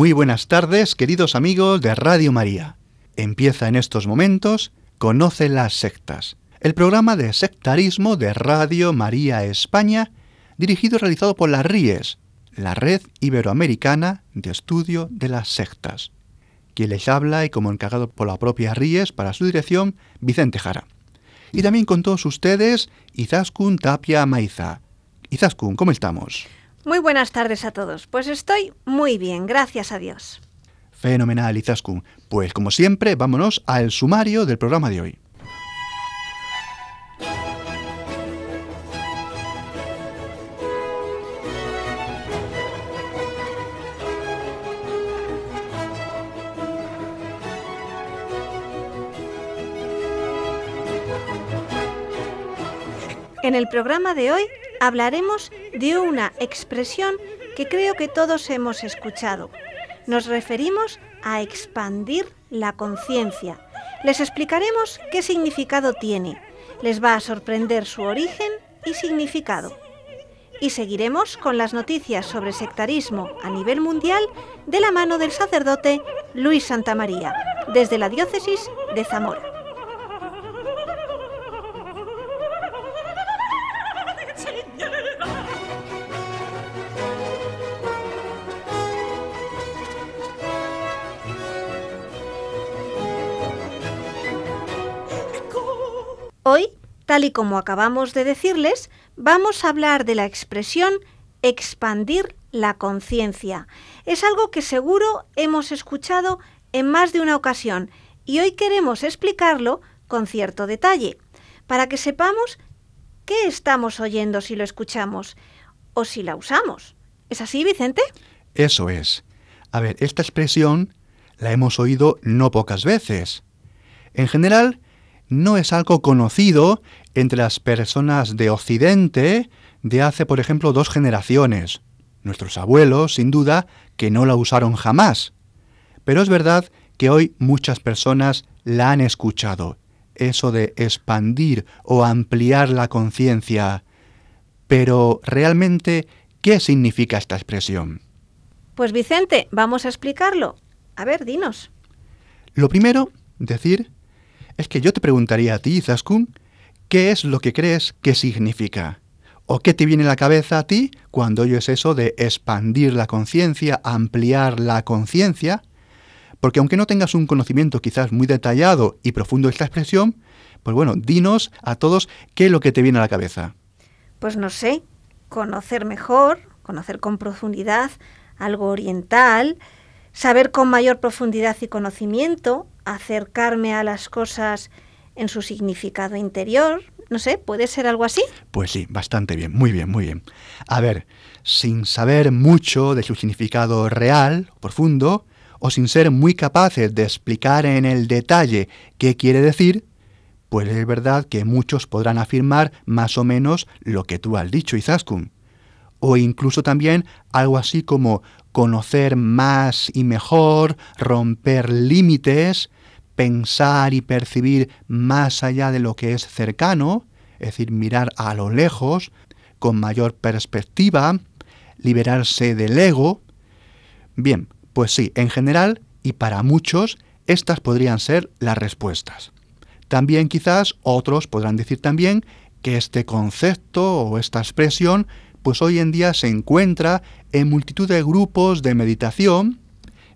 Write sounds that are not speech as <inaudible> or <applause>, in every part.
Muy buenas tardes, queridos amigos de Radio María. Empieza en estos momentos Conoce las sectas, el programa de sectarismo de Radio María España, dirigido y realizado por la RIES, la Red Iberoamericana de Estudio de las Sectas. Quien les habla y como encargado por la propia RIES para su dirección, Vicente Jara. Y también con todos ustedes, Izaskun Tapia Maiza. Izaskun, ¿cómo estamos? Muy buenas tardes a todos. Pues estoy muy bien, gracias a Dios. Fenomenal, Izaskun. Pues como siempre, vámonos al sumario del programa de hoy. En el programa de hoy hablaremos de una expresión que creo que todos hemos escuchado. Nos referimos a expandir la conciencia. Les explicaremos qué significado tiene. Les va a sorprender su origen y significado. Y seguiremos con las noticias sobre sectarismo a nivel mundial de la mano del sacerdote Luis Santamaría, desde la diócesis de Zamora. Tal y como acabamos de decirles, vamos a hablar de la expresión expandir la conciencia. Es algo que seguro hemos escuchado en más de una ocasión y hoy queremos explicarlo con cierto detalle, para que sepamos qué estamos oyendo si lo escuchamos o si la usamos. ¿Es así, Vicente? Eso es. A ver, esta expresión la hemos oído no pocas veces. En general, no es algo conocido entre las personas de Occidente de hace, por ejemplo, dos generaciones. Nuestros abuelos, sin duda, que no la usaron jamás. Pero es verdad que hoy muchas personas la han escuchado. Eso de expandir o ampliar la conciencia. Pero realmente, ¿qué significa esta expresión? Pues Vicente, vamos a explicarlo. A ver, dinos. Lo primero, decir es que yo te preguntaría a ti, Zaskun, ¿qué es lo que crees que significa? ¿O qué te viene a la cabeza a ti cuando oyes eso de expandir la conciencia, ampliar la conciencia? Porque aunque no tengas un conocimiento quizás muy detallado y profundo de esta expresión, pues bueno, dinos a todos qué es lo que te viene a la cabeza. Pues no sé, conocer mejor, conocer con profundidad algo oriental, saber con mayor profundidad y conocimiento, acercarme a las cosas en su significado interior. No sé, ¿puede ser algo así? Pues sí, bastante bien, muy bien, muy bien. A ver, sin saber mucho de su significado real, profundo, o sin ser muy capaces de explicar en el detalle qué quiere decir, pues es verdad que muchos podrán afirmar más o menos lo que tú has dicho, Izaskun. O incluso también algo así como conocer más y mejor, romper límites, pensar y percibir más allá de lo que es cercano, es decir, mirar a lo lejos, con mayor perspectiva, liberarse del ego. Bien, pues sí, en general y para muchos, estas podrían ser las respuestas. También quizás otros podrán decir también que este concepto o esta expresión pues hoy en día se encuentra en multitud de grupos de meditación,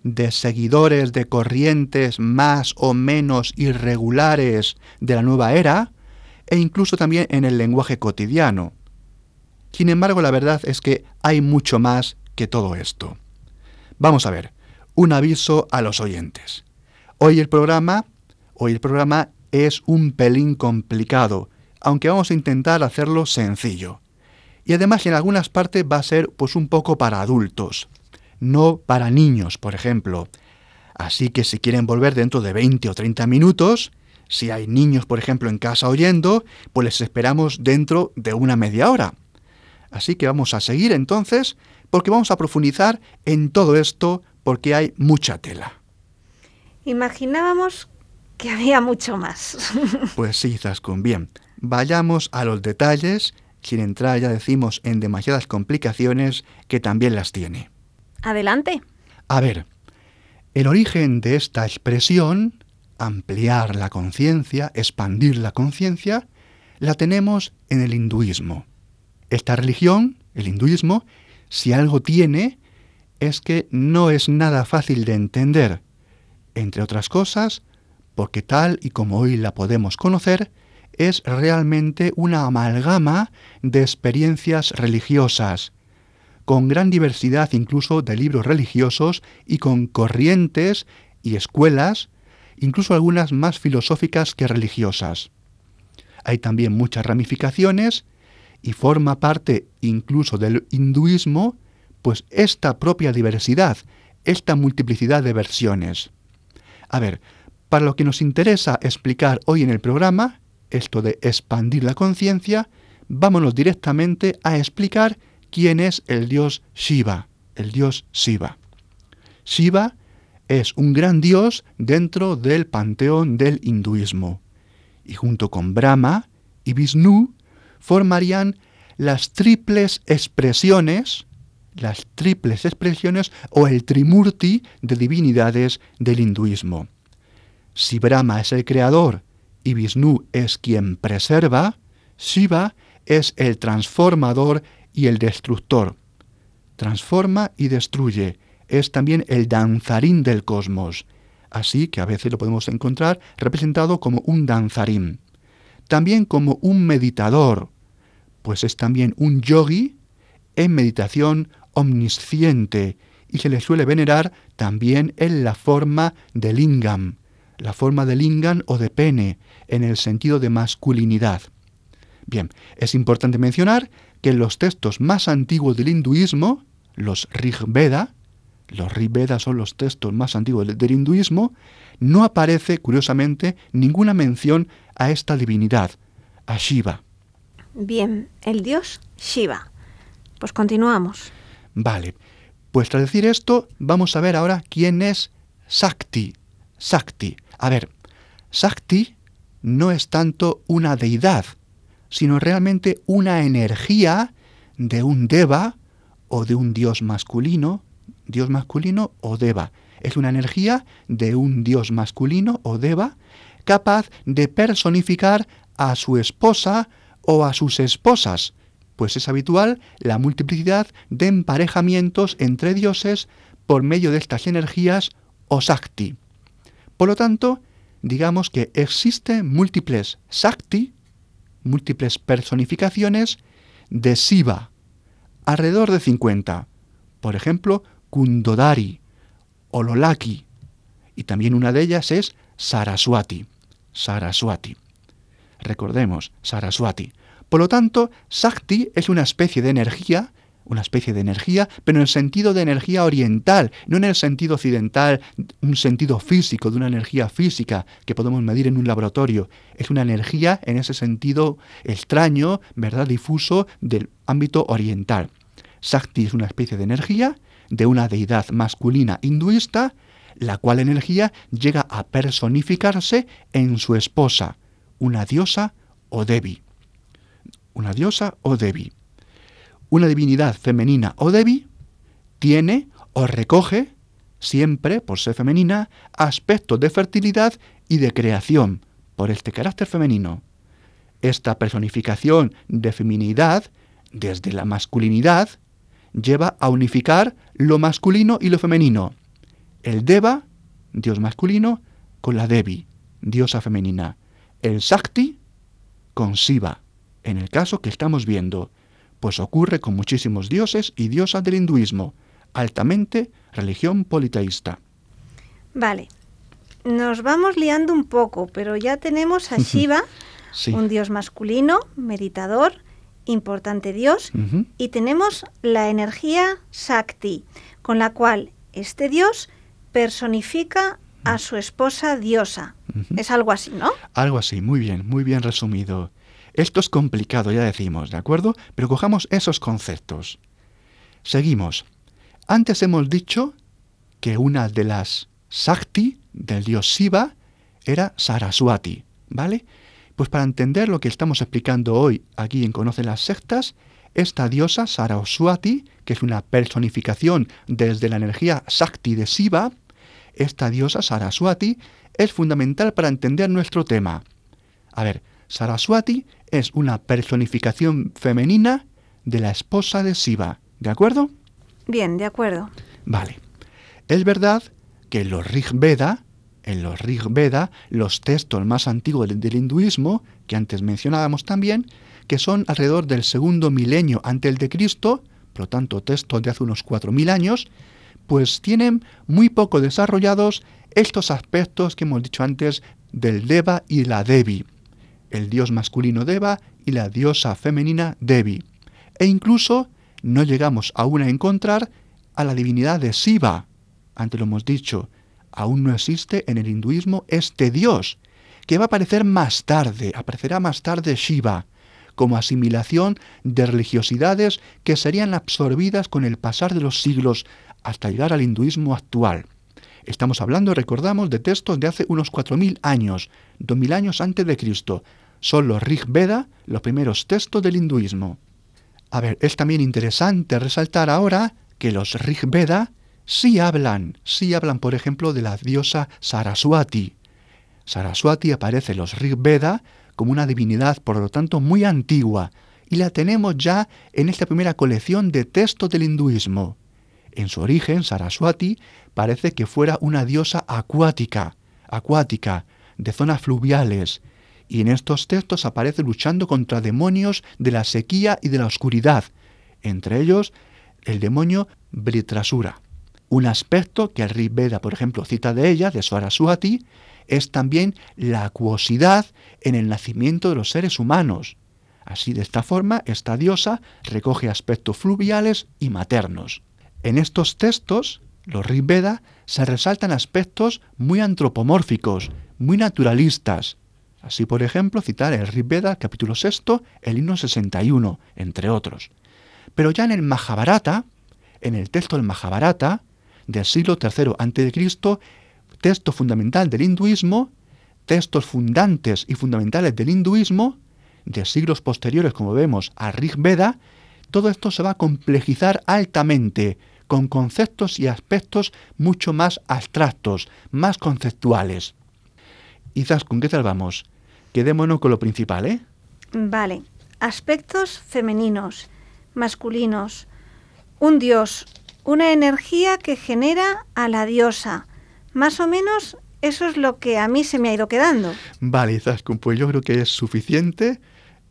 de seguidores de corrientes más o menos irregulares de la nueva era, e incluso también en el lenguaje cotidiano. Sin embargo, la verdad es que hay mucho más que todo esto. Vamos a ver, un aviso a los oyentes. Hoy el programa, hoy el programa es un pelín complicado, aunque vamos a intentar hacerlo sencillo. Y además en algunas partes va a ser pues un poco para adultos, no para niños, por ejemplo. Así que si quieren volver dentro de 20 o 30 minutos, si hay niños, por ejemplo, en casa oyendo, pues les esperamos dentro de una media hora. Así que vamos a seguir entonces, porque vamos a profundizar en todo esto, porque hay mucha tela. Imaginábamos que había mucho más. <laughs> pues sí, Zascon, bien. Vayamos a los detalles, sin entrar, ya decimos, en demasiadas complicaciones que también las tiene. Adelante. A ver, el origen de esta expresión, ampliar la conciencia, expandir la conciencia, la tenemos en el hinduismo. Esta religión, el hinduismo, si algo tiene, es que no es nada fácil de entender, entre otras cosas, porque tal y como hoy la podemos conocer, es realmente una amalgama de experiencias religiosas, con gran diversidad incluso de libros religiosos y con corrientes y escuelas, incluso algunas más filosóficas que religiosas. Hay también muchas ramificaciones y forma parte incluso del hinduismo, pues esta propia diversidad, esta multiplicidad de versiones. A ver, para lo que nos interesa explicar hoy en el programa, esto de expandir la conciencia, vámonos directamente a explicar quién es el dios Shiva, el dios Shiva. Shiva es un gran dios dentro del panteón del hinduismo, y junto con Brahma y Vishnu formarían las triples expresiones, las triples expresiones o el trimurti de divinidades del hinduismo. Si Brahma es el creador y Vishnu es quien preserva, Shiva es el transformador y el destructor. Transforma y destruye. Es también el danzarín del cosmos. Así que a veces lo podemos encontrar representado como un danzarín. También como un meditador, pues es también un yogi en meditación omnisciente y se le suele venerar también en la forma de lingam, la forma de lingam o de pene, en el sentido de masculinidad. Bien, es importante mencionar que en los textos más antiguos del hinduismo, los Rig Veda, los Rig Veda son los textos más antiguos del, hinduismo, no aparece, curiosamente, ninguna mención a esta divinidad, a Shiva. Bien, el dios Shiva. Pues continuamos. Vale, pues tras decir esto, vamos a ver ahora quién es Sakti. Sakti. A ver, Sakti no es tanto una deidad, sino realmente una energía de un deva o de un dios masculino, dios masculino o deva. Es una energía de un dios masculino o deva capaz de personificar a su esposa o a sus esposas, pues es habitual la multiplicidad de emparejamientos entre dioses por medio de estas energías o sakti. Por lo tanto, digamos que existen múltiples Sakti, múltiples personificaciones de Siva, alrededor de 50. Por ejemplo, Kundodari, Ololaki, y también una de ellas es Saraswati. Saraswati. Recordemos, Saraswati. Por lo tanto, Sakti es una especie de energía una especie de energía, pero en el sentido de energía oriental, no en el sentido occidental, un sentido físico, de una energía física que podemos medir en un laboratorio. Es una energía en ese sentido extraño, ¿verdad?, difuso del ámbito oriental. Sakti es una especie de energía de una deidad masculina hinduista, la cual energía llega a personificarse en su esposa, una diosa o Devi. Una diosa o Devi una divinidad femenina o Devi tiene o recoge, siempre por ser femenina, aspectos de fertilidad y de creación, por este carácter femenino. Esta personificación de feminidad, desde la masculinidad, lleva a unificar lo masculino y lo femenino. El Deva, dios masculino, con la Devi, diosa femenina. El Sakti con Siva, en el caso que estamos viendo pues ocurre con muchísimos dioses y diosas del hinduismo, altamente religión politeísta. Vale, nos vamos liando un poco, pero ya tenemos a Shiva, un dios masculino, meditador, importante dios, y tenemos la energía Shakti, con la cual este dios personifica a su esposa diosa. Es algo así, ¿no? Algo así, muy bien, muy bien resumido. Esto es complicado, ya decimos, ¿de acuerdo? Pero cojamos esos conceptos. Seguimos. Antes hemos dicho que una de las Sakti del dios Shiva era Saraswati, ¿vale? Pues para entender lo que estamos explicando hoy aquí en Conoce las Sectas, esta diosa Saraswati, que es una personificación desde la energía Sakti de Shiva, esta diosa Saraswati es fundamental para entender nuestro tema. A ver, Saraswati es una personificación femenina de la esposa de Shiva, ¿de acuerdo? Bien, de acuerdo. Vale. Es verdad que en los Rig Veda, en los Rig Veda, los textos más antiguos del, hinduismo, que antes mencionábamos también, que son alrededor del segundo milenio antes de Cristo, por lo tanto textos de hace unos 4.000 años, pues tienen muy poco desarrollados estos aspectos que hemos dicho antes del Deva y la Devi, el dios masculino Deva y la diosa femenina Devi. E incluso no llegamos aún a encontrar a la divinidad de Shiva. Antes lo hemos dicho, aún no existe en el hinduismo este dios, que va a aparecer más tarde, aparecerá más tarde Shiva, como asimilación de religiosidades que serían absorbidas con el pasar de los siglos hasta llegar al hinduismo actual. Estamos hablando, recordamos, de textos de hace unos 4.000 años, 2.000 años antes de Cristo. Son los Rig Veda los primeros textos del hinduismo. A ver, es también interesante resaltar ahora que los Rig Veda sí hablan, sí hablan, por ejemplo, de la diosa Saraswati. Saraswati aparece en los Rig Veda como una divinidad, por lo tanto, muy antigua, y la tenemos ya en esta primera colección de textos del hinduismo. En su origen, Saraswati parece que fuera una diosa acuática, acuática, de zonas fluviales, y en estos textos aparece luchando contra demonios de la sequía y de la oscuridad, entre ellos el demonio Britrasura. Un aspecto que el Rig por ejemplo, cita de ella, de Saraswati, es también la acuosidad en el nacimiento de los seres humanos. Así, de esta forma, esta diosa recoge aspectos fluviales y maternos. En estos textos, los Rig se resaltan aspectos muy antropomórficos, muy naturalistas. Así, por ejemplo, citar el Rig capítulo sexto, el himno 61, entre otros. Pero ya en el Mahabharata, en el texto del Mahabharata, del siglo III a.C., texto fundamental del hinduismo, textos fundantes y fundamentales del hinduismo, de siglos posteriores, como vemos, a Rig todo esto se va a complejizar altamente, con conceptos y aspectos mucho más abstractos, más conceptuales. Quizás, ¿con qué tal vamos? Quedémonos con lo principal, ¿eh? Vale. Aspectos femeninos, masculinos. Un dios, una energía que genera a la diosa. Más o menos eso es lo que a mí se me ha ido quedando. Vale, Zaskun, pues yo creo que es suficiente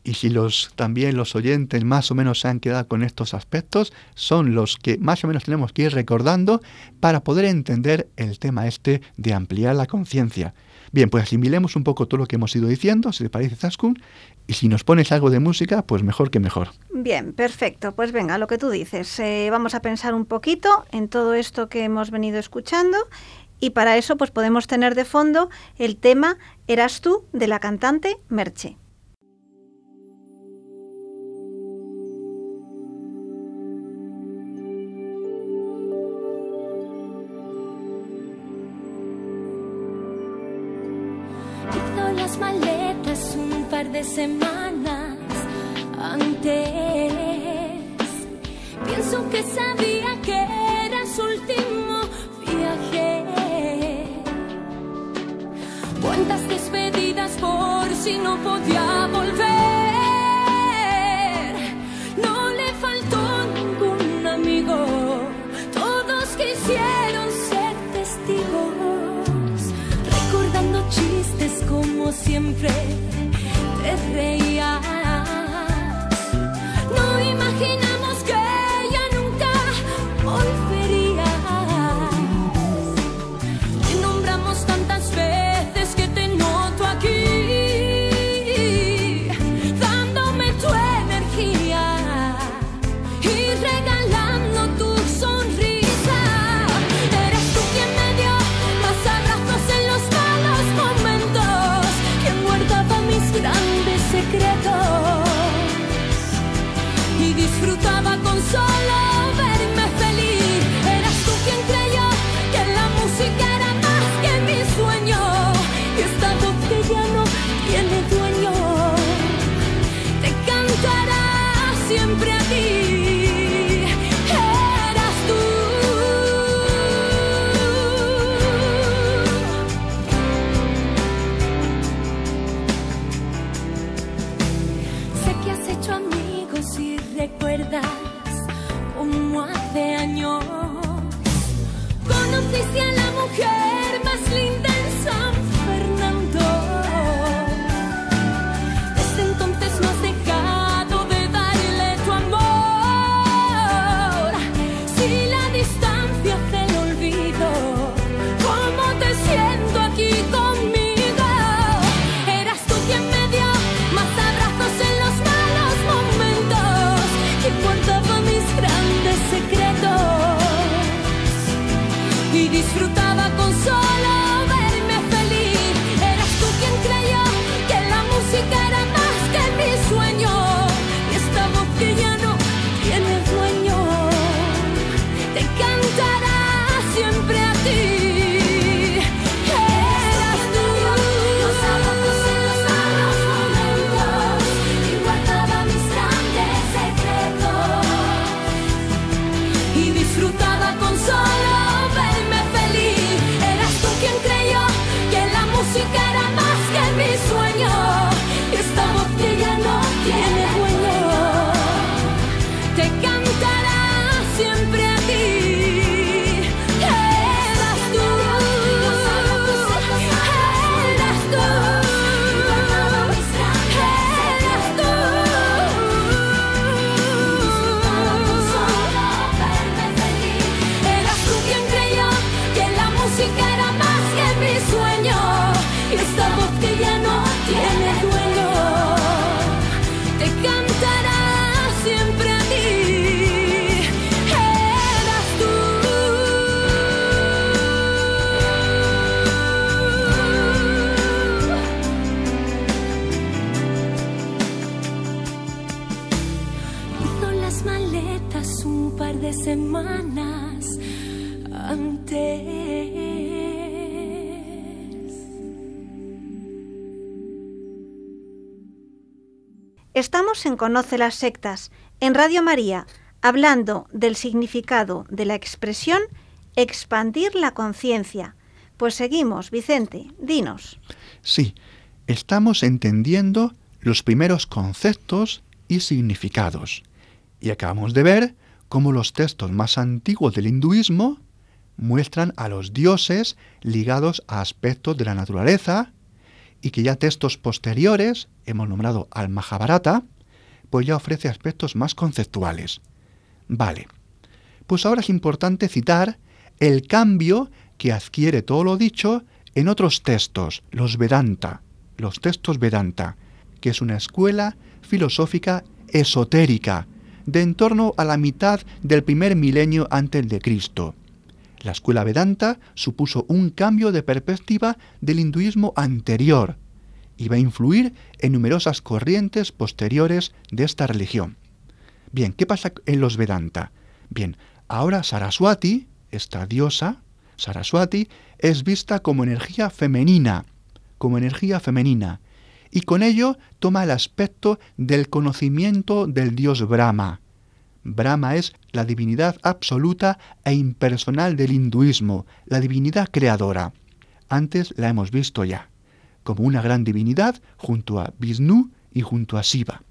y si los también los oyentes más o menos se han quedado con estos aspectos, son los que más o menos tenemos que ir recordando para poder entender el tema este de ampliar la conciencia. Bien, pues asimilemos un poco todo lo que hemos ido diciendo, si te parece, Zaskun, y si nos pones algo de música, pues mejor que mejor. Bien, perfecto. Pues venga, lo que tú dices. Eh, vamos a pensar un poquito en todo esto que hemos venido escuchando y para eso pues podemos tener de fondo el tema Eras tú de la cantante Merche. Semanas antes. Pienso que sabía que era su último viaje. Cuántas despedidas por si no podía volver. No le faltó ningún amigo. Todos quisieron ser testigos. Recordando chistes como siempre Estamos en Conoce las sectas, en Radio María, hablando del significado de la expresión expandir la conciencia. Pues seguimos, Vicente, dinos. Sí, estamos entendiendo los primeros conceptos y significados. Y acabamos de ver cómo los textos más antiguos del hinduismo muestran a los dioses ligados a aspectos de la naturaleza y que ya textos posteriores, hemos nombrado al Mahabharata, pues ya ofrece aspectos más conceptuales. Vale, pues ahora es importante citar el cambio que adquiere todo lo dicho en otros textos, los Vedanta, los textos Vedanta, que es una escuela filosófica esotérica de en torno a la mitad del primer milenio antes de Cristo. La escuela Vedanta supuso un cambio de perspectiva del hinduismo anterior y va a influir en numerosas corrientes posteriores de esta religión. Bien, ¿qué pasa en los Vedanta? Bien, ahora Saraswati, esta diosa, Saraswati, es vista como energía femenina, como energía femenina, y con ello toma el aspecto del conocimiento del dios Brahma. Brahma es la divinidad absoluta e impersonal del hinduismo, la divinidad creadora. Antes la hemos visto ya, como una gran divinidad junto a Vishnu y junto a Shiva.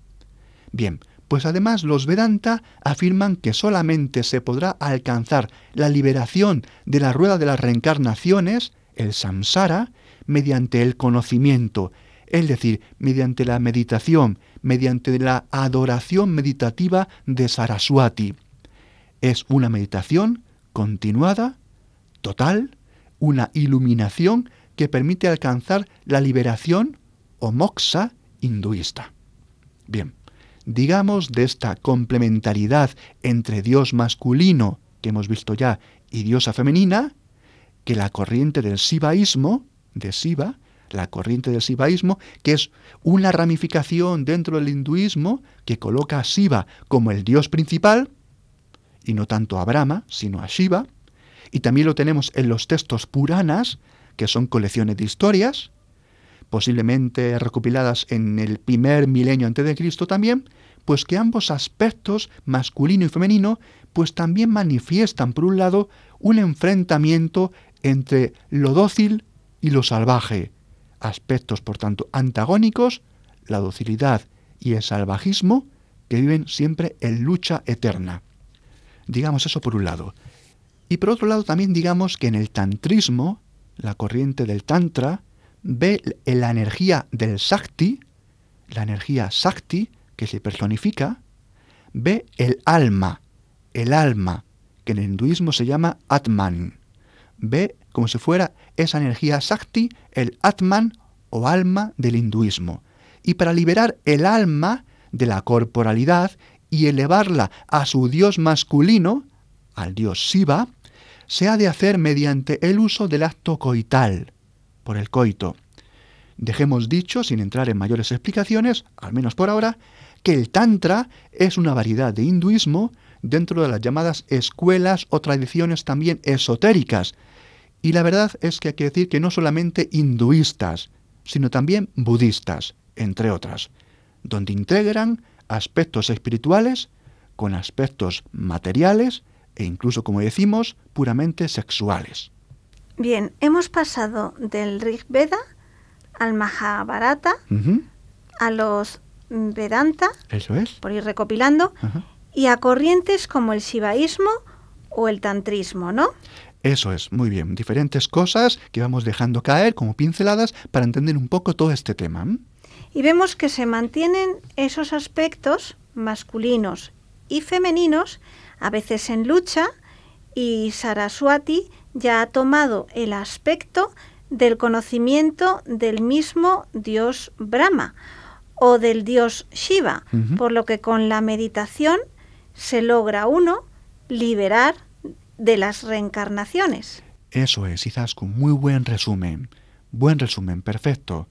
Bien, pues además los Vedanta afirman que solamente se podrá alcanzar la liberación de la rueda de las reencarnaciones, el samsara, mediante el conocimiento, es decir, mediante la meditación, mediante la adoración meditativa de Saraswati. Es una meditación continuada, total, una iluminación que permite alcanzar la liberación o moksha hinduista. Bien, digamos de esta complementariedad entre Dios masculino, que hemos visto ya, y diosa femenina, que la corriente del sivaísmo, de Siva, la corriente del sivaísmo, que es una ramificación dentro del hinduismo que coloca a Siva como el dios principal, y no tanto a Brahma, sino a Shiva, y también lo tenemos en los textos Puranas, que son colecciones de historias, posiblemente recopiladas en el primer milenio antes de Cristo también, pues que ambos aspectos, masculino y femenino, pues también manifiestan, por un lado, un enfrentamiento entre lo dócil y lo salvaje, aspectos, por tanto, antagónicos, la docilidad y el salvajismo, que viven siempre en lucha eterna. Digamos eso por un lado. Y por otro lado también digamos que en el tantrismo, la corriente del tantra, ve la energía del Sakti, la energía Sakti, que se personifica, ve el alma, el alma, que en el hinduismo se llama Atman. Ve como si fuera esa energía Sakti, el Atman o alma del hinduismo. Y para liberar el alma de la corporalidad y elevarla a su dios masculino, al dios Shiva, se ha de hacer mediante el uso del acto coital, por el coito. Dejemos dicho, sin entrar en mayores explicaciones, al menos por ahora, que el Tantra es una variedad de hinduismo dentro de las llamadas escuelas o tradiciones también esotéricas. Y la verdad es que hay que decir que no solamente hinduistas, sino también budistas, entre otras, donde integran aspectos espirituales con aspectos materiales e incluso, como decimos, puramente sexuales. Bien, hemos pasado del Rig Veda al Mahabharata, a los Vedanta, Eso es. por ir recopilando, y a corrientes como el Shivaísmo o el Tantrismo, ¿no? Eso es, muy bien. Diferentes cosas que vamos dejando caer como pinceladas para entender un poco todo este tema. Y vemos que se mantienen esos aspectos masculinos y femeninos, a veces en lucha, y Saraswati ya ha tomado el aspecto del conocimiento del mismo dios Brahma o del dios Shiva, por lo que con la meditación se logra uno liberar de las reencarnaciones. Eso es, Izaskun, muy buen resumen. Buen resumen, perfecto.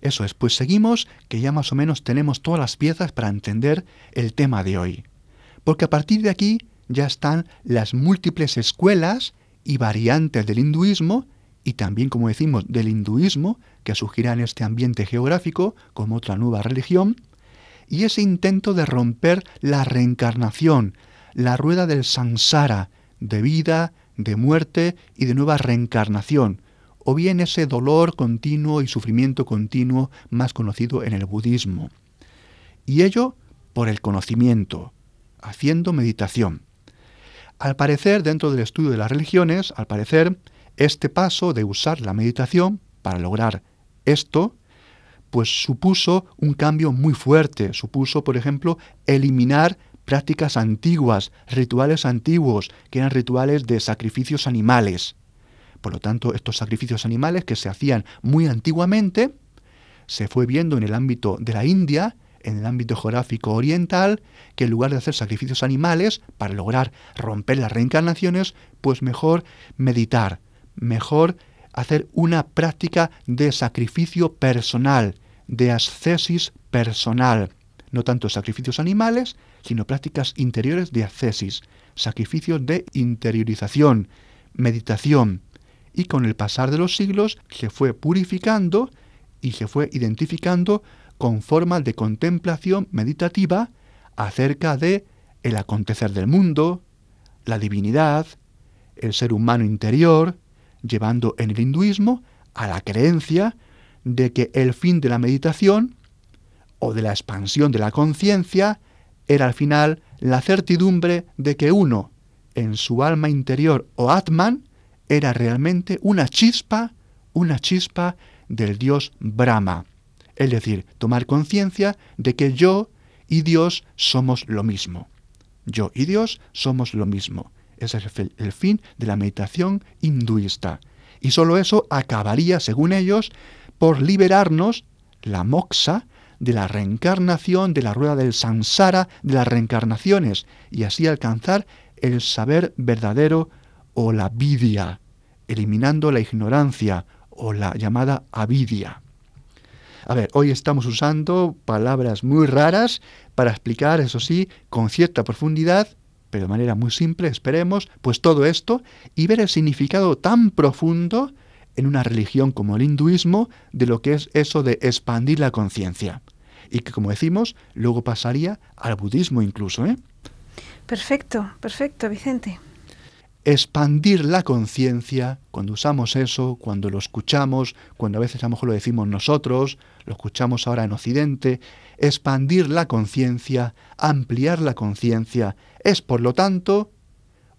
Eso es, pues seguimos que ya más o menos tenemos todas las piezas para entender el tema de hoy. Porque a partir de aquí ya están las múltiples escuelas y variantes del hinduismo y también, como decimos, del hinduismo que surgirá en este ambiente geográfico como otra nueva religión, y ese intento de romper la reencarnación, la rueda del samsara, de vida, de muerte y de nueva reencarnación, o bien ese dolor continuo y sufrimiento continuo más conocido en el budismo. Y ello por el conocimiento, haciendo meditación. Al parecer, dentro del estudio de las religiones, al parecer, este paso de usar la meditación para lograr esto, pues supuso un cambio muy fuerte, supuso, por ejemplo, eliminar prácticas antiguas, rituales antiguos, que eran rituales de sacrificios animales. Por lo tanto, estos sacrificios animales que se hacían muy antiguamente, se fue viendo en el ámbito de la India, en el ámbito geográfico oriental, que en lugar de hacer sacrificios animales para lograr romper las reencarnaciones, pues mejor meditar, mejor hacer una práctica de sacrificio personal, de ascesis personal, no tanto sacrificios animales, sino prácticas interiores de ascesis, sacrificios de interiorización, meditación, y con el pasar de los siglos se fue purificando y se fue identificando con formas de contemplación meditativa acerca de el acontecer del mundo, la divinidad, el ser humano interior, llevando en el hinduismo a la creencia de que el fin de la meditación o de la expansión de la conciencia era al final la certidumbre de que uno, en su alma interior o Atman, era realmente una chispa, una chispa del dios Brahma. Es decir, tomar conciencia de que yo y Dios somos lo mismo. Yo y Dios somos lo mismo. Ese es el, fin de la meditación hinduista. Y solo eso acabaría, según ellos, por liberarnos, la moxa, de la reencarnación, de la rueda del samsara, de las reencarnaciones, y así alcanzar el saber verdadero o la vidia, eliminando la ignorancia o la llamada avidia. A ver, hoy estamos usando palabras muy raras para explicar, eso sí, con cierta profundidad, pero de manera muy simple, esperemos, pues todo esto y ver el significado tan profundo en una religión como el hinduismo de lo que es eso de expandir la conciencia. Y que, como decimos, luego pasaría al budismo incluso. ¿eh? Perfecto, perfecto, Vicente. expandir la conciencia, cuando usamos eso, cuando lo escuchamos, cuando a veces a lo mejor lo decimos nosotros, lo escuchamos ahora en Occidente, expandir la conciencia, ampliar la conciencia, es por lo tanto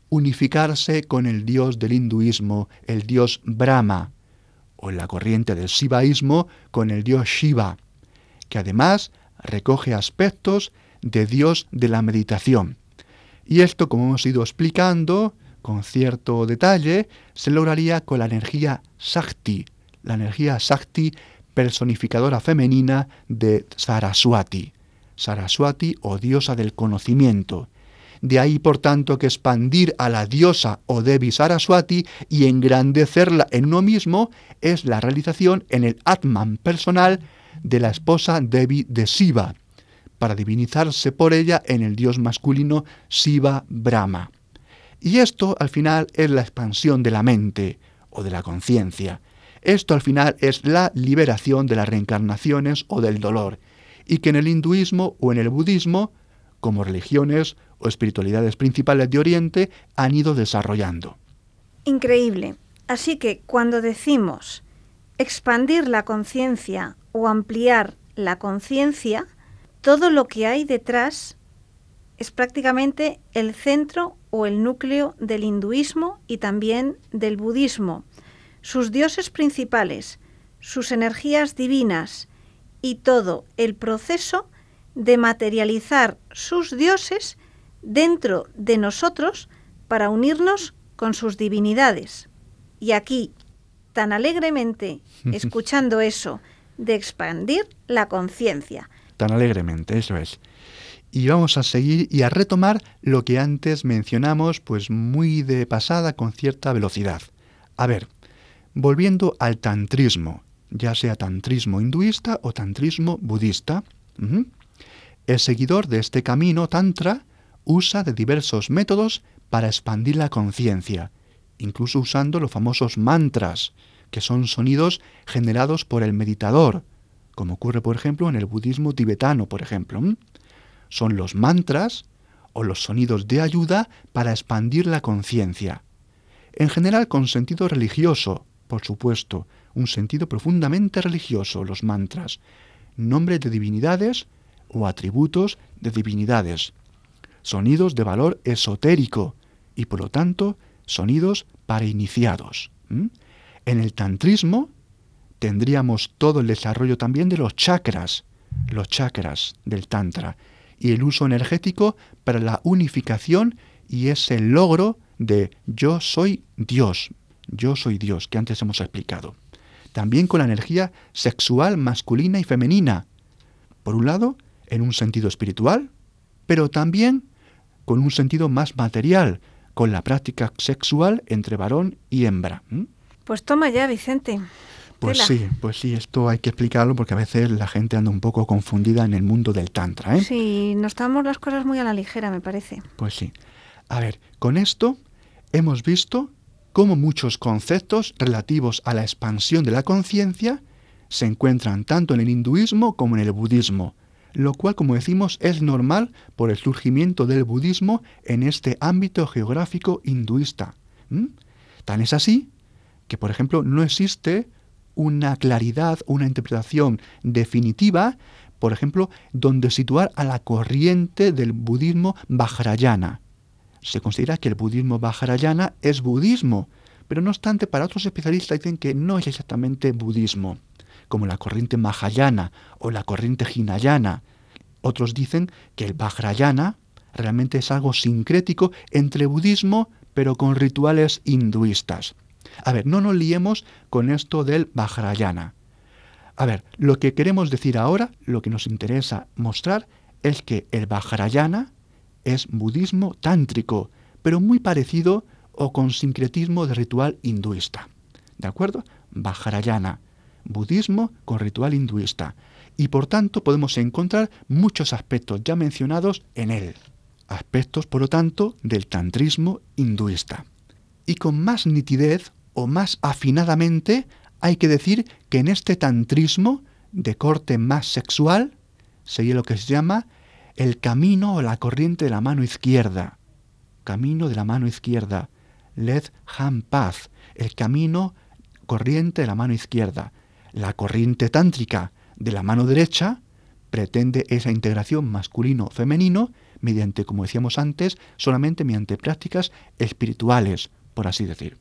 unificarse con el dios del hinduismo, el dios Brahma, o en la corriente del sivaísmo con el dios Shiva, que además recoge aspectos de dios de la meditación. Y esto, como hemos ido explicando, con cierto detalle, se lograría con la energía Shakti, la energía Shakti personificadora femenina de Saraswati. Saraswati o diosa del conocimiento. De ahí, por tanto, que expandir a la diosa o Devi Saraswati y engrandecerla en uno mismo es la realización en el Atman personal de la esposa Devi de Shiva, para divinizarse por ella en el dios masculino Shiva Brahma. Y esto al final es la expansión de la mente o de la conciencia. Esto al final es la liberación de las reencarnaciones o del dolor, y que en el hinduismo o en el budismo, como religiones o espiritualidades principales de Oriente, han ido desarrollando. Increíble. Así que cuando decimos expandir la conciencia o ampliar la conciencia, todo lo que hay detrás es prácticamente el centro o el núcleo del hinduismo y también del budismo, sus dioses principales, sus energías divinas y todo el proceso de materializar sus dioses dentro de nosotros para unirnos con sus divinidades. Y aquí, tan alegremente, <laughs> escuchando eso, de expandir la conciencia. Tan alegremente, eso es y vamos a seguir y a retomar lo que antes mencionamos, pues muy de pasada con cierta velocidad. A ver, volviendo al tantrismo, ya sea tantrismo hinduista o tantrismo budista, el seguidor de este camino tantra usa de diversos métodos para expandir la conciencia, incluso usando los famosos mantras, que son sonidos generados por el meditador, como ocurre por ejemplo en el budismo tibetano, por ejemplo son los mantras o los sonidos de ayuda para expandir la conciencia. En general con sentido religioso, por supuesto, un sentido profundamente religioso, los mantras, nombres de divinidades o atributos de divinidades, sonidos de valor esotérico y por lo tanto sonidos para iniciados. En el tantrismo tendríamos todo el desarrollo también de los chakras, los chakras del tantra, y el uso energético para la unificación y ese logro de yo soy Dios, yo soy Dios, que antes hemos explicado. También con la energía sexual masculina y femenina. Por un lado, en un sentido espiritual, pero también con un sentido más material, con la práctica sexual entre varón y hembra. Pues toma ya, Vicente. Pues sí, pues sí, esto hay que explicarlo porque a veces la gente anda un poco confundida en el mundo del tantra. ¿eh? Sí, nos tomamos las cosas muy a la ligera, me parece. Pues sí. A ver, con esto hemos visto cómo muchos conceptos relativos a la expansión de la conciencia se encuentran tanto en el hinduismo como en el budismo, lo cual, como decimos, es normal por el surgimiento del budismo en este ámbito geográfico hinduista. Tan es así que, por ejemplo, no existe una claridad, una interpretación definitiva, por ejemplo, donde situar a la corriente del budismo Vajrayana. Se considera que el budismo Vajrayana es budismo, pero no obstante, para otros especialistas dicen que no es exactamente budismo, como la corriente Mahayana o la corriente Hinayana. Otros dicen que el Vajrayana realmente es algo sincrético entre budismo, pero con rituales hinduistas. A ver, no nos liemos con esto del Vajrayana. A ver, lo que queremos decir ahora, lo que nos interesa mostrar, es que el Vajrayana es budismo tántrico, pero muy parecido o con sincretismo de ritual hinduista. ¿De acuerdo? Vajrayana, budismo con ritual hinduista. Y por tanto podemos encontrar muchos aspectos ya mencionados en él. Aspectos, por lo tanto, del tantrismo hinduista. Y con más nitidez o más afinadamente, hay que decir que en este tantrismo de corte más sexual sería lo que se llama el camino o la corriente de la mano izquierda. Camino de la mano izquierda. led hand path, el camino corriente de la mano izquierda. La corriente tántrica de la mano derecha pretende esa integración masculino-femenino mediante, como decíamos antes, solamente mediante prácticas espirituales, por así decir.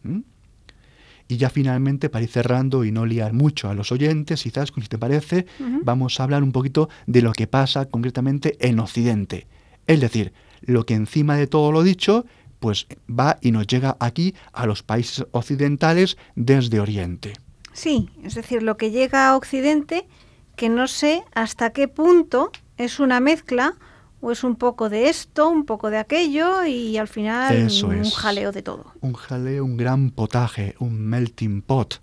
Y ya finalmente, para ir cerrando y no liar mucho a los oyentes, quizás, si te parece, vamos a hablar un poquito de lo que pasa concretamente en Occidente. Es decir, lo que encima de todo lo dicho, pues va y nos llega aquí a los países occidentales desde Oriente. Sí, es decir, lo que llega a Occidente, que no sé hasta qué punto es una mezcla o es un poco de esto, un poco de aquello y al final un jaleo de todo. Un jaleo, un gran potaje, un melting pot.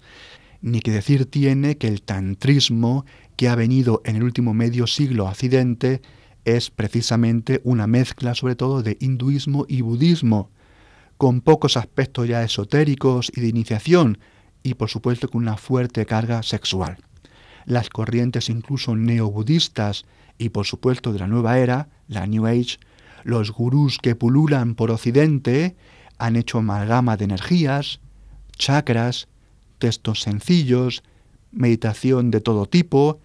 Ni que decir tiene que el tantrismo que ha venido en el último medio siglo a Occidente es precisamente una mezcla sobre todo de hinduismo y budismo, con pocos aspectos ya esotéricos y de iniciación, y por supuesto con una fuerte carga sexual. Las corrientes incluso neobudistas y por supuesto de la nueva era, la New Age, los gurús que pululan por Occidente han hecho amalgama de energías, chakras, textos sencillos, meditación de todo tipo,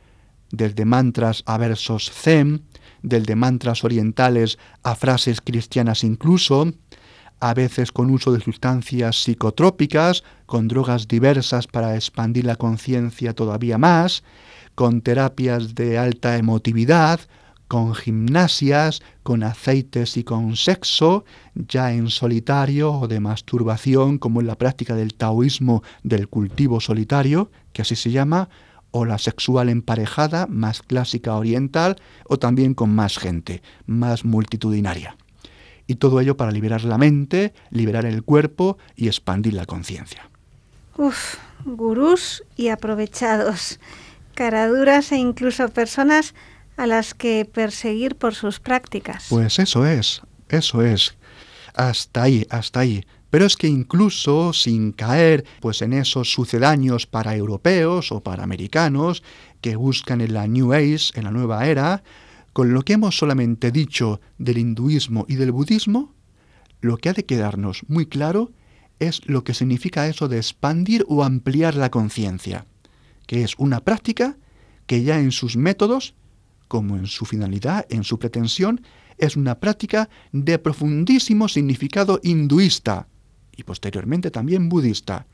desde mantras a versos zen, desde mantras orientales a frases cristianas incluso, a veces con uso de sustancias psicotrópicas, con drogas diversas para expandir la conciencia todavía más, con terapias de alta emotividad, con gimnasias, con aceites y con sexo, ya en solitario o de masturbación, como en la práctica del taoísmo del cultivo solitario, que así se llama, o la sexual emparejada, más clásica oriental, o también con más gente, más multitudinaria. Y todo ello para liberar la mente, liberar el cuerpo y expandir la conciencia. Uf, gurús y aprovechados, caraduras e incluso personas a las que perseguir por sus prácticas. Pues eso es, eso es. Hasta ahí, hasta ahí. Pero es que incluso sin caer pues en esos sucedáneos para europeos o para americanos que buscan en la New Age, en la nueva era, con lo que hemos solamente dicho del hinduismo y del budismo, lo que ha de quedarnos muy claro es lo que significa eso de expandir o ampliar la conciencia, que es una práctica que ya en sus métodos, como en su finalidad, en su pretensión, es una práctica de profundísimo significado hinduista, y posteriormente también budista,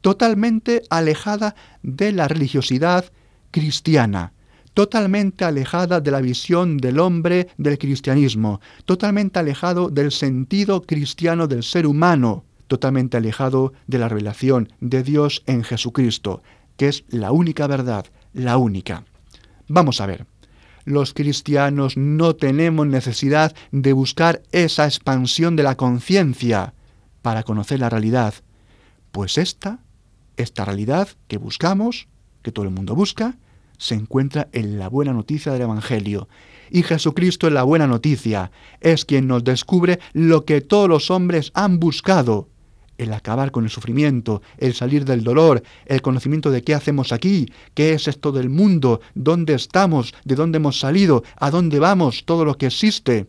totalmente alejada de la religiosidad cristiana, totalmente alejada de la visión del hombre del cristianismo, totalmente alejado del sentido cristiano del ser humano, totalmente alejado de la revelación de Dios en Jesucristo, que es la única verdad, la única. Vamos a ver, los cristianos no tenemos necesidad de buscar esa expansión de la conciencia, para conocer la realidad. Pues esta, esta realidad que buscamos, que todo el mundo busca, se encuentra en la buena noticia del Evangelio. Y Jesucristo es la buena noticia, es quien nos descubre lo que todos los hombres han buscado, el acabar con el sufrimiento, el salir del dolor, el conocimiento de qué hacemos aquí, qué es esto del mundo, dónde estamos, de dónde hemos salido, a dónde vamos, todo lo que existe.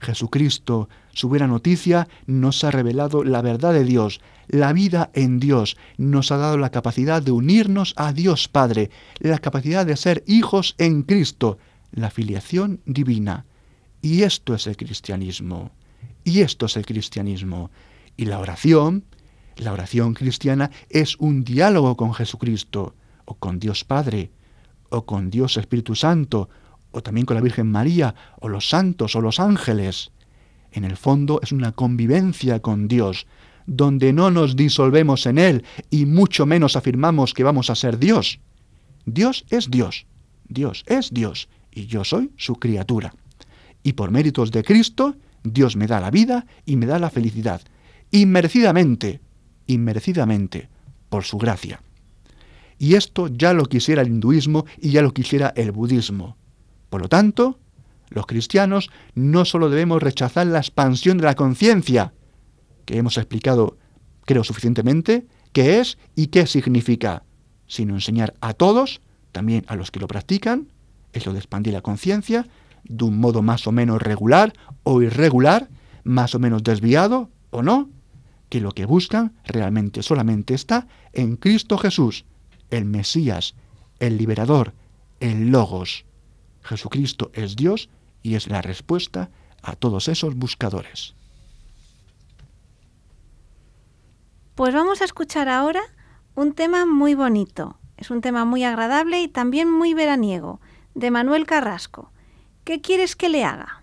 Jesucristo, su buena noticia, nos ha revelado la verdad de Dios, la vida en Dios, nos ha dado la capacidad de unirnos a Dios Padre, la capacidad de ser hijos en Cristo, la filiación divina. Y esto es el cristianismo. Y esto es el cristianismo. Y la oración, la oración cristiana es un diálogo con Jesucristo, o con Dios Padre, o con Dios Espíritu Santo, o también con la Virgen María, o los santos, o los ángeles. En el fondo es una convivencia con Dios, donde no nos disolvemos en Él y mucho menos afirmamos que vamos a ser Dios. Dios es Dios, Dios es Dios, y yo soy su criatura. Y por méritos de Cristo, Dios me da la vida y me da la felicidad, inmerecidamente, inmerecidamente, por su gracia. Y esto ya lo quisiera el hinduismo y ya lo quisiera el budismo. Por lo tanto, los cristianos no solo debemos rechazar la expansión de la conciencia, que hemos explicado, creo, suficientemente, qué es y qué significa, sino enseñar a todos, también a los que lo practican, eso de expandir la conciencia, de un modo más o menos regular o irregular, más o menos desviado o no, que lo que buscan realmente solamente está en Cristo Jesús, el Mesías, el liberador, el Logos. Jesucristo es Dios y es la respuesta a todos esos buscadores. Pues vamos a escuchar ahora un tema muy bonito. Es un tema muy agradable y también muy veraniego, de Manuel Carrasco. ¿Qué quieres que le haga?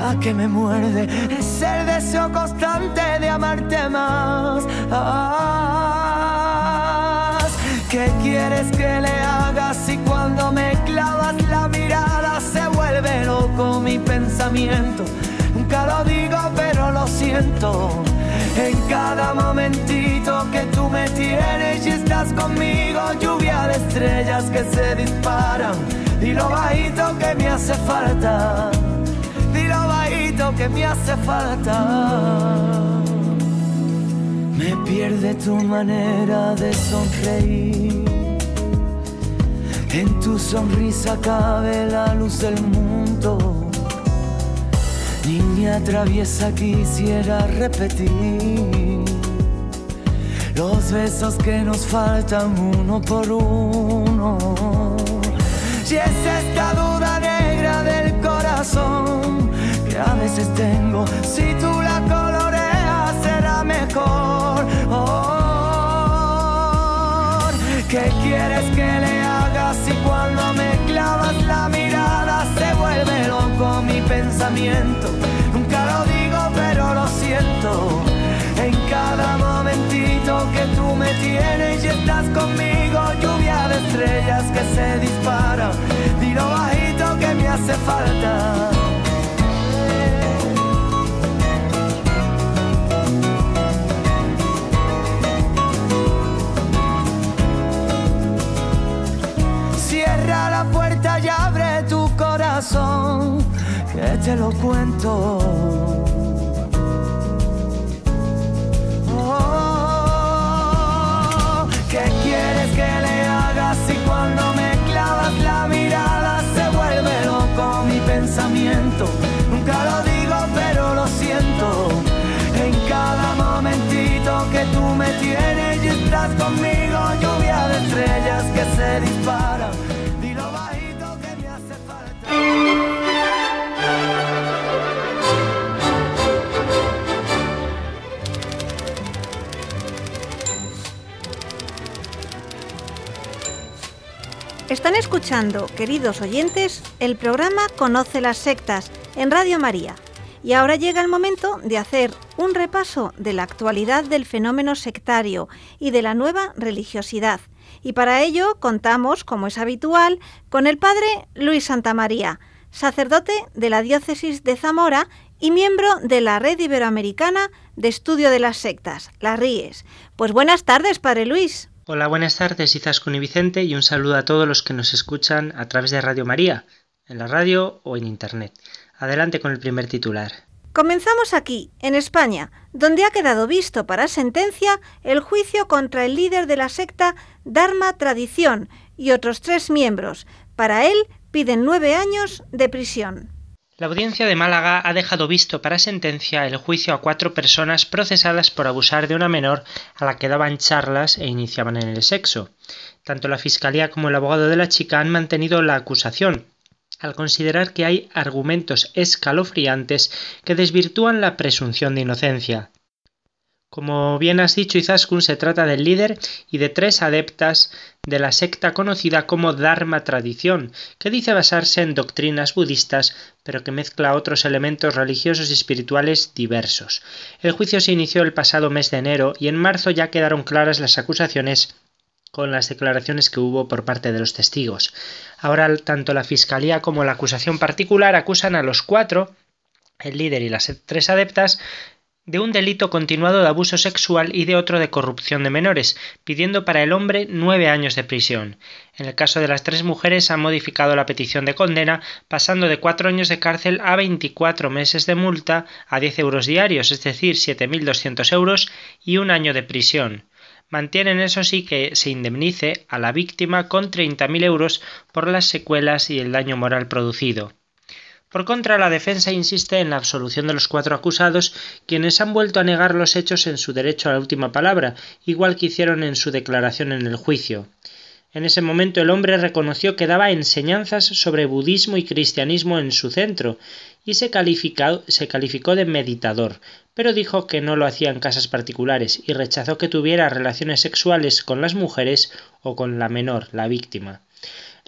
la que me muerde es el deseo constante de amarte más. ¿Qué quieres que le haga si cuando me clavas la mirada se vuelve loco mi pensamiento? Nunca lo digo, pero lo siento. En cada momentito que tú me tienes y estás conmigo, lluvia de estrellas que se disparan. Y lo bajito que me hace falta que me hace falta. Me pierde tu manera de sonreír. En tu sonrisa cabe la luz del mundo. Niña traviesa quisiera repetir los besos que nos faltan uno por uno. Y es esta duda negra del corazón a veces tengo. Si tú la coloreas será mejor. Oh, ¿Qué quieres que le haga si cuando me clavas la mirada se vuelve loco mi pensamiento? Nunca lo digo pero lo siento. En cada momentito que tú me tienes y estás conmigo, lluvia de estrellas que se disparan. Dilo bajito que me hace falta. Te lo cuento. Oh, ¿Qué quieres que le haga si cuando me clavas la mirada se vuelve loco mi pensamiento? Nunca lo digo, pero lo siento. En cada momentito que tú me tienes y estás conmigo, lluvia de estrellas que se disparan. Están escuchando, queridos oyentes, el programa Conoce las sectas en Radio María. Y ahora llega el momento de hacer un repaso de la actualidad del fenómeno sectario y de la nueva religiosidad. Y para ello contamos, como es habitual, con el padre Luis Santamaría, sacerdote de la diócesis de Zamora y miembro de la Red Iberoamericana de Estudio de las Sectas, las RIES. Pues buenas tardes, padre Luis. Hola, buenas tardes, Izaskun Vicente, y un saludo a todos los que nos escuchan a través de Radio María, en la radio o en Internet. Adelante con el primer titular. Comenzamos aquí, en España, donde ha quedado visto para sentencia el juicio contra el líder de la secta Dharma Tradición y otros tres miembros. Para él piden nueve años de prisión. La audiencia de Málaga ha dejado visto para sentencia el juicio a cuatro personas procesadas por abusar de una menor a la que daban charlas e iniciaban en el sexo. Tanto la Fiscalía como el abogado de la chica han mantenido la acusación, al considerar que hay argumentos escalofriantes que desvirtúan la presunción de inocencia. Como bien has dicho, Izaskun se trata del líder y de tres adeptas de la secta conocida como Dharma Tradición, que dice basarse en doctrinas budistas, pero que mezcla otros elementos religiosos y espirituales diversos. El juicio se inició el pasado mes de enero y en marzo ya quedaron claras las acusaciones con las declaraciones que hubo por parte de los testigos. Ahora tanto la Fiscalía como la acusación particular acusan a los cuatro, el líder y las tres adeptas, de un delito continuado de abuso sexual y de otro de corrupción de menores, pidiendo para el hombre nueve años de prisión. En el caso de las tres mujeres han modificado la petición de condena, pasando de cuatro años de cárcel a veinticuatro meses de multa a diez euros diarios, es decir, siete mil doscientos euros y un año de prisión. Mantienen eso sí que se indemnice a la víctima con treinta mil euros por las secuelas y el daño moral producido. Por contra, la defensa insiste en la absolución de los cuatro acusados, quienes han vuelto a negar los hechos en su derecho a la última palabra, igual que hicieron en su declaración en el juicio. En ese momento el hombre reconoció que daba enseñanzas sobre budismo y cristianismo en su centro, y se, calificó de meditador, pero dijo que no lo hacía en casas particulares y rechazó que tuviera relaciones sexuales con las mujeres o con la menor, la víctima.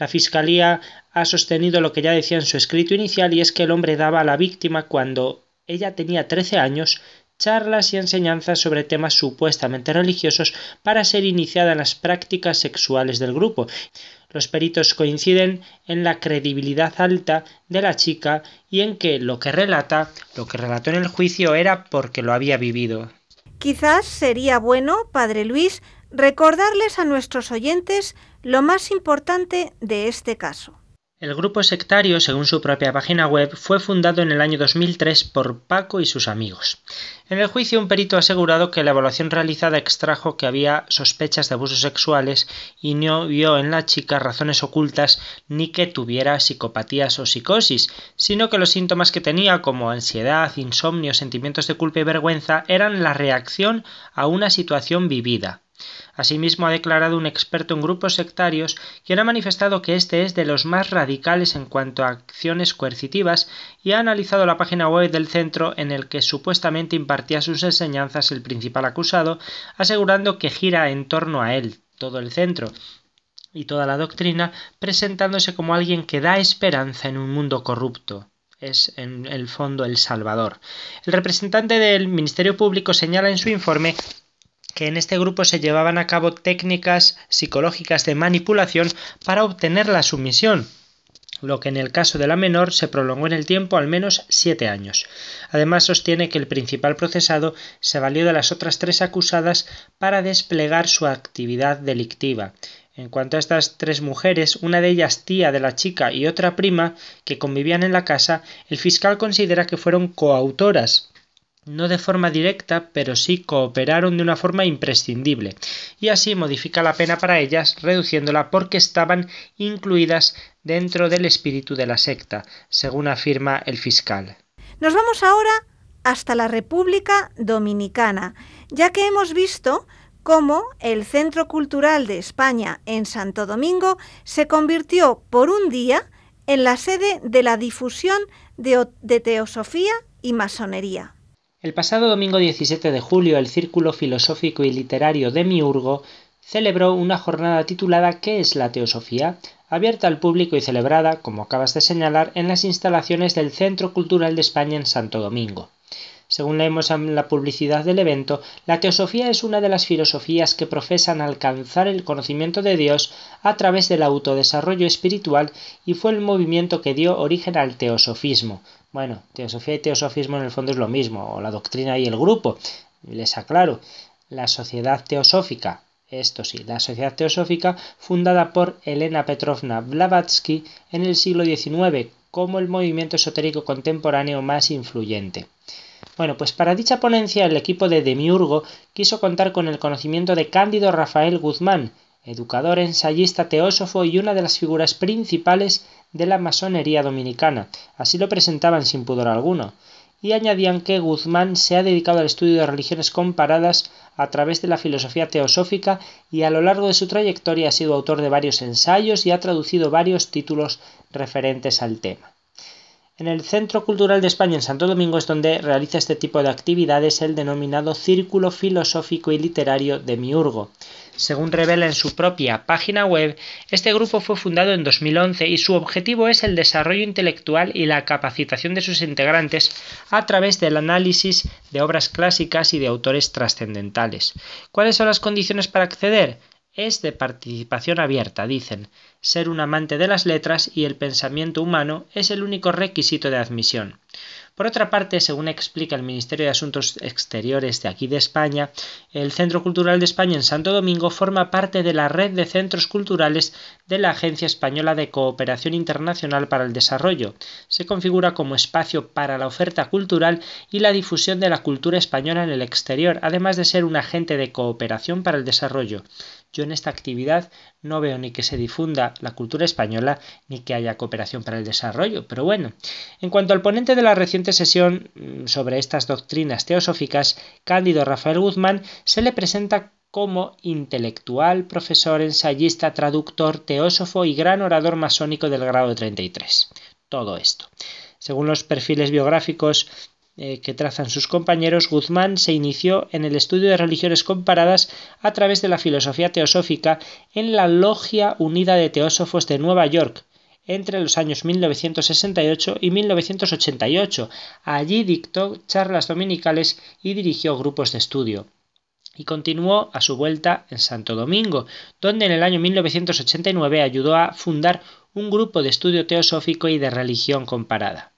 La Fiscalía ha sostenido lo que ya decía en su escrito inicial y es que el hombre daba a la víctima cuando ella tenía 13 años charlas y enseñanzas sobre temas supuestamente religiosos para ser iniciada en las prácticas sexuales del grupo. Los peritos coinciden en la credibilidad alta de la chica y en que lo que relata, lo que relató en el juicio era porque lo había vivido. Quizás sería bueno, Padre Luis, recordarles a nuestros oyentes lo más importante de este caso. El grupo sectario, según su propia página web, fue fundado en el año 2003 por Paco y sus amigos. En el juicio, un perito ha asegurado que la evaluación realizada extrajo que había sospechas de abusos sexuales y no vio en la chica razones ocultas ni que tuviera psicopatías o psicosis, sino que los síntomas que tenía, como ansiedad, insomnio, sentimientos de culpa y vergüenza, eran la reacción a una situación vivida. Asimismo, ha declarado un experto en grupos sectarios quien ha manifestado que este es de los más radicales en cuanto a acciones coercitivas y ha analizado la página web del centro en el que supuestamente impartía sus enseñanzas el principal acusado, asegurando que gira en torno a él todo el centro y toda la doctrina, presentándose como alguien que da esperanza en un mundo corrupto es en el fondo el Salvador. El representante del Ministerio Público señala en su informe que en este grupo se llevaban a cabo técnicas psicológicas de manipulación para obtener la sumisión, lo que en el caso de la menor se prolongó en el tiempo al menos siete años. Además sostiene que el principal procesado se valió de las otras tres acusadas para desplegar su actividad delictiva. En cuanto a estas tres mujeres, una de ellas tía de la chica y otra prima, que convivían en la casa, el fiscal considera que fueron coautoras no de forma directa, pero sí cooperaron de una forma imprescindible, y así modifica la pena para ellas, reduciéndola porque estaban incluidas dentro del espíritu de la secta, según afirma el fiscal. Nos vamos ahora hasta la República Dominicana, ya que hemos visto cómo el Centro Cultural de España en Santo Domingo se convirtió por un día en la sede de la difusión de, de teosofía y masonería. El pasado domingo 17 de julio el Círculo Filosófico y Literario de Miurgo celebró una jornada titulada ¿Qué es la teosofía?, abierta al público y celebrada, como acabas de señalar, en las instalaciones del Centro Cultural de España en Santo Domingo. Según leemos en la publicidad del evento, la teosofía es una de las filosofías que profesan alcanzar el conocimiento de Dios a través del autodesarrollo espiritual y fue el movimiento que dio origen al teosofismo. Bueno, teosofía y teosofismo en el fondo es lo mismo, o la doctrina y el grupo. Les aclaro, la sociedad teosófica, esto sí, la sociedad teosófica fundada por Elena Petrovna Blavatsky en el siglo XIX como el movimiento esotérico contemporáneo más influyente. Bueno, pues para dicha ponencia el equipo de Demiurgo quiso contar con el conocimiento de Cándido Rafael Guzmán, educador, ensayista, teósofo y una de las figuras principales de la masonería dominicana. Así lo presentaban sin pudor alguno. Y añadían que Guzmán se ha dedicado al estudio de religiones comparadas a través de la filosofía teosófica y a lo largo de su trayectoria ha sido autor de varios ensayos y ha traducido varios títulos referentes al tema. En el Centro Cultural de España en Santo Domingo es donde realiza este tipo de actividades el denominado Círculo Filosófico y Literario de Miurgo. Según revela en su propia página web, este grupo fue fundado en 2011 y su objetivo es el desarrollo intelectual y la capacitación de sus integrantes a través del análisis de obras clásicas y de autores trascendentales. ¿Cuáles son las condiciones para acceder? es de participación abierta, dicen. Ser un amante de las letras y el pensamiento humano es el único requisito de admisión. Por otra parte, según explica el Ministerio de Asuntos Exteriores de aquí de España, el Centro Cultural de España en Santo Domingo forma parte de la red de centros culturales de la Agencia Española de Cooperación Internacional para el Desarrollo. Se configura como espacio para la oferta cultural y la difusión de la cultura española en el exterior, además de ser un agente de cooperación para el desarrollo. Yo en esta actividad no veo ni que se difunda la cultura española ni que haya cooperación para el desarrollo, pero bueno. En cuanto al ponente de la reciente sesión mm, sobre estas doctrinas teosóficas, Cándido Rafael Guzmán, se le presenta como intelectual, profesor, ensayista, traductor, teósofo y gran orador masónico del grado 33. Todo esto. Según los perfiles biográficos eh, que trazan sus compañeros, Guzmán se inició en el estudio de religiones comparadas a través de la filosofía teosófica en la Logia Unida de Teósofos de Nueva York entre los años 1968 y 1988. Allí dictó charlas dominicales y dirigió grupos de estudio y continuó a su vuelta en Santo Domingo, donde en el año 1989 ayudó a fundar un grupo de estudio teosófico y de religión comparada.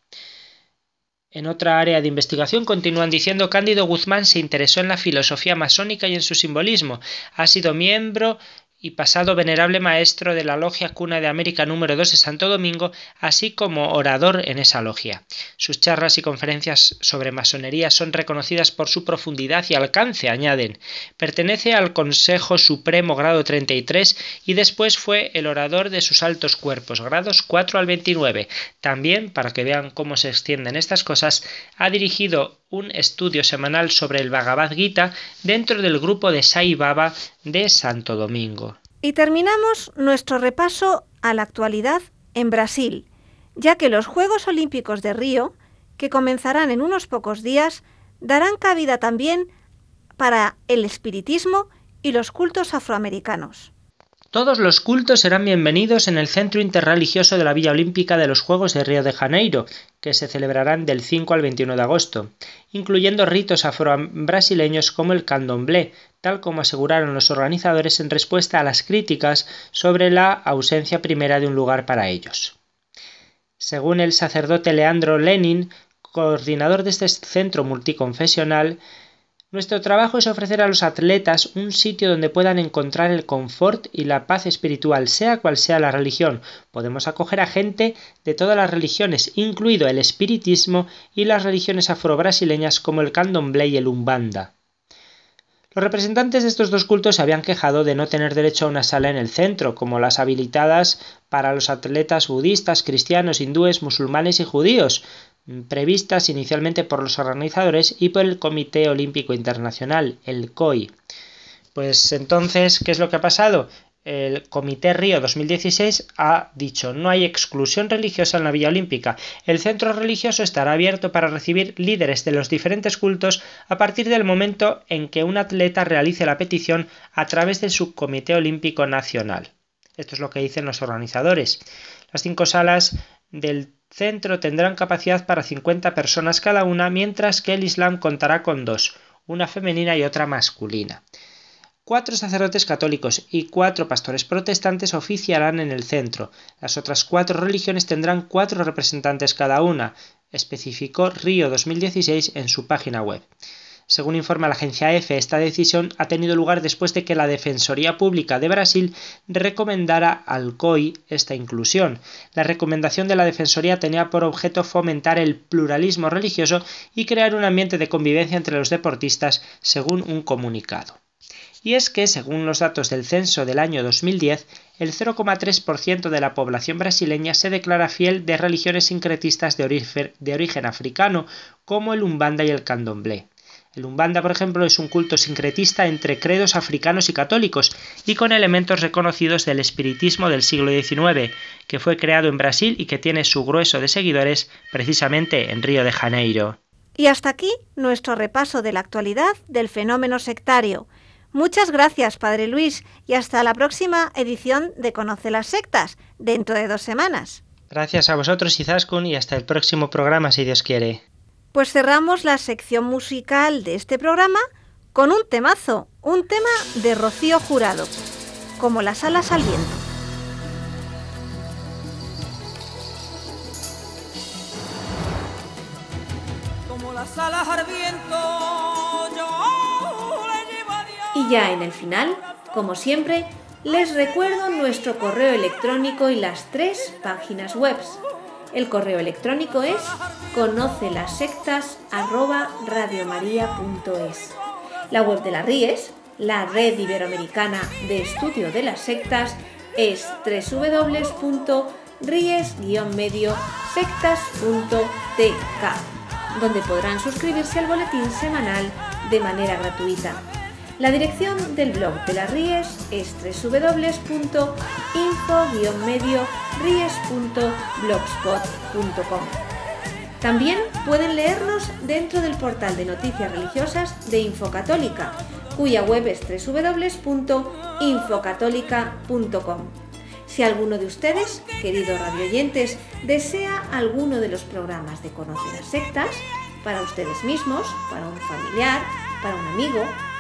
En otra área de investigación continúan diciendo Cándido Guzmán se interesó en la filosofía masónica y en su simbolismo. Ha sido miembro y pasado venerable maestro de la Logia Cuna de América número 2 de Santo Domingo, así como orador en esa logia. Sus charlas y conferencias sobre masonería son reconocidas por su profundidad y alcance, añaden. Pertenece al Consejo Supremo grado 33 y después fue el orador de sus altos cuerpos, grados 4 al 29. También, para que vean cómo se extienden estas cosas, ha dirigido un estudio semanal sobre el Bhagavad Gita dentro del grupo de Sai Baba de Santo Domingo. Y terminamos nuestro repaso a la actualidad en Brasil, ya que los Juegos Olímpicos de Río, que comenzarán en unos pocos días, darán cabida también para el espiritismo y los cultos afroamericanos. Todos los cultos serán bienvenidos en el Centro Interreligioso de la Villa Olímpica de los Juegos de Río de Janeiro, que se celebrarán del 5 al 21 de agosto, incluyendo ritos afro-brasileños como el candomblé, tal como aseguraron los organizadores en respuesta a las críticas sobre la ausencia primera de un lugar para ellos. Según el sacerdote Leandro Lenin, coordinador de este centro multiconfesional, nuestro trabajo es ofrecer a los atletas un sitio donde puedan encontrar el confort y la paz espiritual, sea cual sea la religión. Podemos acoger a gente de todas las religiones, incluido el espiritismo y las religiones afro-brasileñas como el candomblé y el umbanda. Los representantes de estos dos cultos se habían quejado de no tener derecho a una sala en el centro, como las habilitadas para los atletas budistas, cristianos, hindúes, musulmanes y judíos, previstas inicialmente por los organizadores y por el Comité Olímpico Internacional, el COI. Pues entonces, ¿qué es lo que ha pasado? El Comité Río 2016 ha dicho no hay exclusión religiosa en la Villa Olímpica. El centro religioso estará abierto para recibir líderes de los diferentes cultos a partir del momento en que un atleta realice la petición a través de su Comité Olímpico Nacional. Esto es lo que dicen los organizadores. Las cinco salas del centro tendrán capacidad para 50 personas cada una, mientras que el Islam contará con dos, una femenina y otra masculina. Cuatro sacerdotes católicos y cuatro pastores protestantes oficiarán en el centro. Las otras cuatro religiones tendrán cuatro representantes cada una, especificó Río 2016 en su página web. Según informa la agencia EFE, esta decisión ha tenido lugar después de que la Defensoría Pública de Brasil recomendara al COI esta inclusión. La recomendación de la Defensoría tenía por objeto fomentar el pluralismo religioso y crear un ambiente de convivencia entre los deportistas, según un comunicado. Y es que, según los datos del censo del año 2010, el 0,3% de la población brasileña se declara fiel de religiones sincretistas de origen, de origen africano, como el umbanda y el candomblé. El Umbanda, por ejemplo, es un culto sincretista entre credos africanos y católicos y con elementos reconocidos del espiritismo del siglo XIX, que fue creado en Brasil y que tiene su grueso de seguidores precisamente en Río de Janeiro. Y hasta aquí nuestro repaso de la actualidad del fenómeno sectario. Muchas gracias, Padre Luis, y hasta la próxima edición de Conoce las Sectas, dentro de dos semanas. Gracias a vosotros, Izaskun, y hasta el próximo programa, si Dios quiere. Pues cerramos la sección musical de este programa con un temazo, un tema de Rocío Jurado. como las alas al viento. Como las alas al viento, yo le llevo a Dios. Y ya en el final, como siempre, les recuerdo nuestro correo electrónico y las tres páginas web. El correo electrónico es conoce las sectas La web de la RIES, la red iberoamericana de estudio de las sectas, es www.ries-medio-sectas.tk, donde podrán suscribirse al boletín semanal de manera gratuita. La dirección del blog de las Ries es www.info-medio-ries.blogspot.com. También pueden leernos dentro del portal de noticias religiosas de Infocatólica, cuya web es www.infocatólica.com. Si alguno de ustedes, queridos radioyentes, desea alguno de los programas de Conocer las Sectas, para ustedes mismos, para un familiar, para un amigo,